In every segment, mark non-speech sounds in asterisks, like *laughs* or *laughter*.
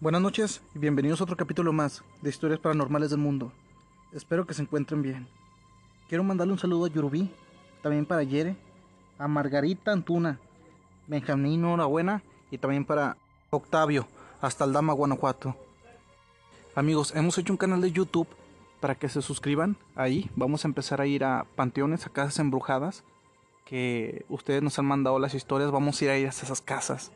Buenas noches y bienvenidos a otro capítulo más de Historias Paranormales del Mundo. Espero que se encuentren bien. Quiero mandarle un saludo a Yurubí, también para Yere, a Margarita Antuna, Benjamín Norabuena y también para Octavio, hasta Aldama, Guanajuato. Amigos, hemos hecho un canal de YouTube para que se suscriban. Ahí vamos a empezar a ir a panteones, a casas embrujadas, que ustedes nos han mandado las historias. Vamos a ir a ir a esas casas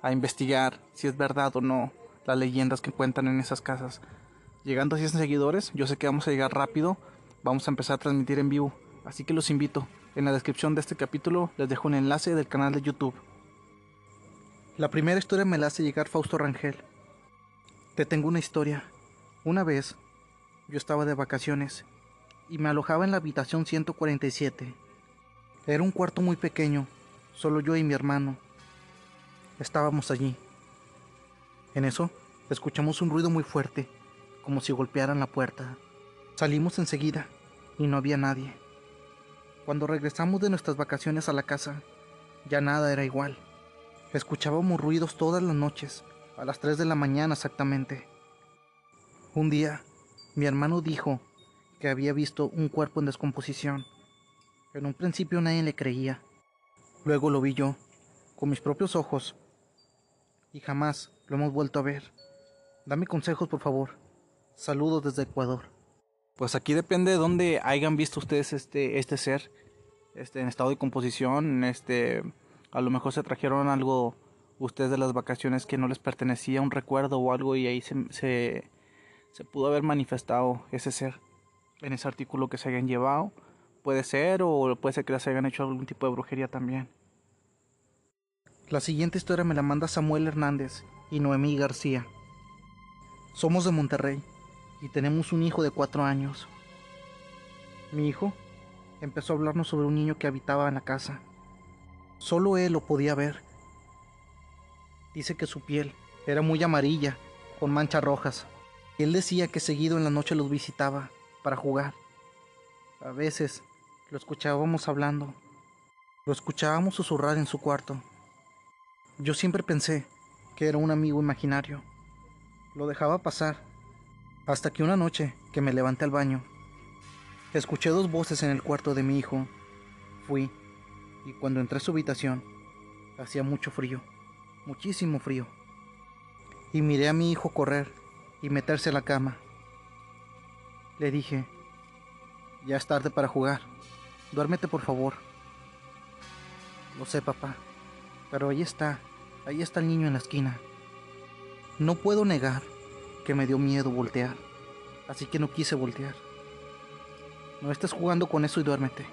a investigar si es verdad o no las leyendas que cuentan en esas casas. Llegando a 100 seguidores, yo sé que vamos a llegar rápido, vamos a empezar a transmitir en vivo, así que los invito. En la descripción de este capítulo les dejo un enlace del canal de YouTube. La primera historia me la hace llegar Fausto Rangel. Te tengo una historia. Una vez, yo estaba de vacaciones y me alojaba en la habitación 147. Era un cuarto muy pequeño, solo yo y mi hermano. Estábamos allí. En eso, escuchamos un ruido muy fuerte, como si golpearan la puerta. Salimos enseguida y no había nadie. Cuando regresamos de nuestras vacaciones a la casa, ya nada era igual. Escuchábamos ruidos todas las noches, a las 3 de la mañana exactamente. Un día, mi hermano dijo que había visto un cuerpo en descomposición. En un principio nadie le creía. Luego lo vi yo, con mis propios ojos, y jamás lo hemos vuelto a ver. Dame consejos, por favor. Saludos desde Ecuador. Pues aquí depende de dónde hayan visto ustedes este, este ser, este, en estado de composición, este, a lo mejor se trajeron algo ustedes de las vacaciones que no les pertenecía, un recuerdo o algo, y ahí se, se, se pudo haber manifestado ese ser en ese artículo que se hayan llevado. Puede ser, o puede ser que les hayan hecho algún tipo de brujería también. La siguiente historia me la manda Samuel Hernández y Noemí García. Somos de Monterrey y tenemos un hijo de cuatro años. Mi hijo empezó a hablarnos sobre un niño que habitaba en la casa. Solo él lo podía ver. Dice que su piel era muy amarilla, con manchas rojas. Él decía que seguido en la noche los visitaba para jugar. A veces lo escuchábamos hablando. Lo escuchábamos susurrar en su cuarto. Yo siempre pensé que era un amigo imaginario. Lo dejaba pasar. Hasta que una noche que me levanté al baño, escuché dos voces en el cuarto de mi hijo. Fui, y cuando entré a su habitación, hacía mucho frío, muchísimo frío. Y miré a mi hijo correr y meterse a la cama. Le dije, ya es tarde para jugar, duérmete por favor. Lo sé, papá. Pero ahí está, ahí está el niño en la esquina. No puedo negar que me dio miedo voltear, así que no quise voltear. No estés jugando con eso y duérmete.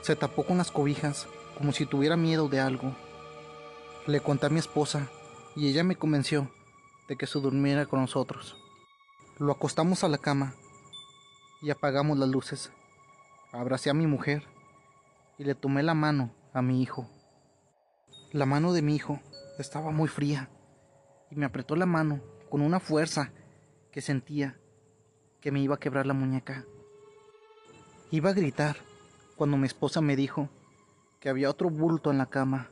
Se tapó con las cobijas, como si tuviera miedo de algo. Le conté a mi esposa y ella me convenció de que se durmiera con nosotros. Lo acostamos a la cama y apagamos las luces. Abracé a mi mujer y le tomé la mano a mi hijo. La mano de mi hijo estaba muy fría me apretó la mano con una fuerza que sentía que me iba a quebrar la muñeca. Iba a gritar cuando mi esposa me dijo que había otro bulto en la cama.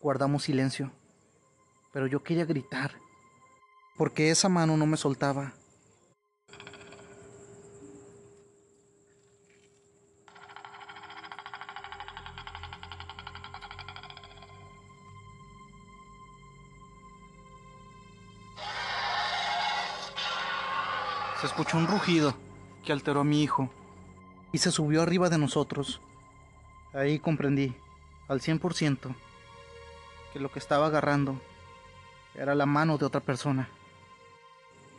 Guardamos silencio, pero yo quería gritar porque esa mano no me soltaba. Se escuchó un rugido que alteró a mi hijo y se subió arriba de nosotros. Ahí comprendí al 100% que lo que estaba agarrando era la mano de otra persona.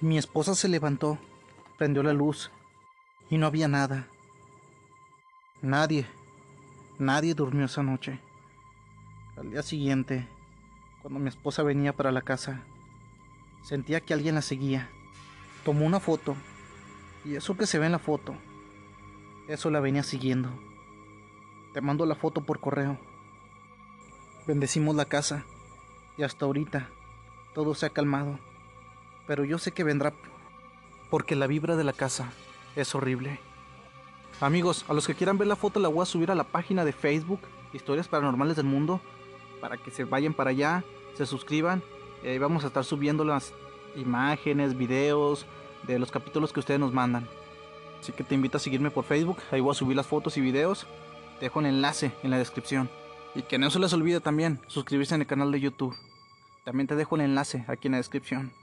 Mi esposa se levantó, prendió la luz y no había nada. Nadie, nadie durmió esa noche. Al día siguiente, cuando mi esposa venía para la casa, sentía que alguien la seguía. Tomó una foto y eso que se ve en la foto, eso la venía siguiendo. Te mando la foto por correo. Bendecimos la casa y hasta ahorita todo se ha calmado. Pero yo sé que vendrá porque la vibra de la casa es horrible. Amigos, a los que quieran ver la foto la voy a subir a la página de Facebook Historias Paranormales del Mundo para que se vayan para allá, se suscriban Y ahí vamos a estar subiendo las imágenes, videos de los capítulos que ustedes nos mandan. Así que te invito a seguirme por Facebook, ahí voy a subir las fotos y videos. Te dejo el enlace en la descripción. Y que no se les olvide también suscribirse en el canal de YouTube. También te dejo el enlace aquí en la descripción.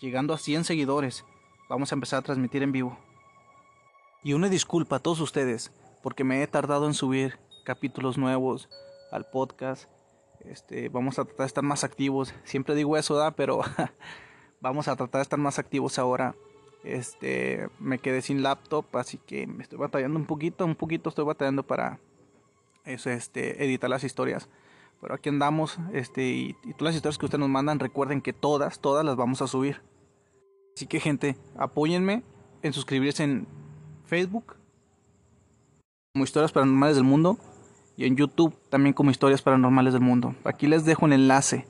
Llegando a 100 seguidores, vamos a empezar a transmitir en vivo. Y una disculpa a todos ustedes, porque me he tardado en subir capítulos nuevos al podcast. Este, vamos a tratar de estar más activos. Siempre digo eso, ¿da? pero *laughs* vamos a tratar de estar más activos ahora. Este, me quedé sin laptop, así que me estoy batallando un poquito, un poquito estoy batallando para eso, este, editar las historias. Pero aquí andamos, este, y, y todas las historias que ustedes nos mandan, recuerden que todas, todas las vamos a subir. Así que gente, apóyenme en suscribirse en Facebook como Historias Paranormales del Mundo y en YouTube también como Historias Paranormales del Mundo. Aquí les dejo un enlace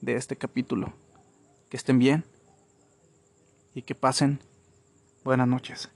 de este capítulo. Que estén bien y que pasen buenas noches.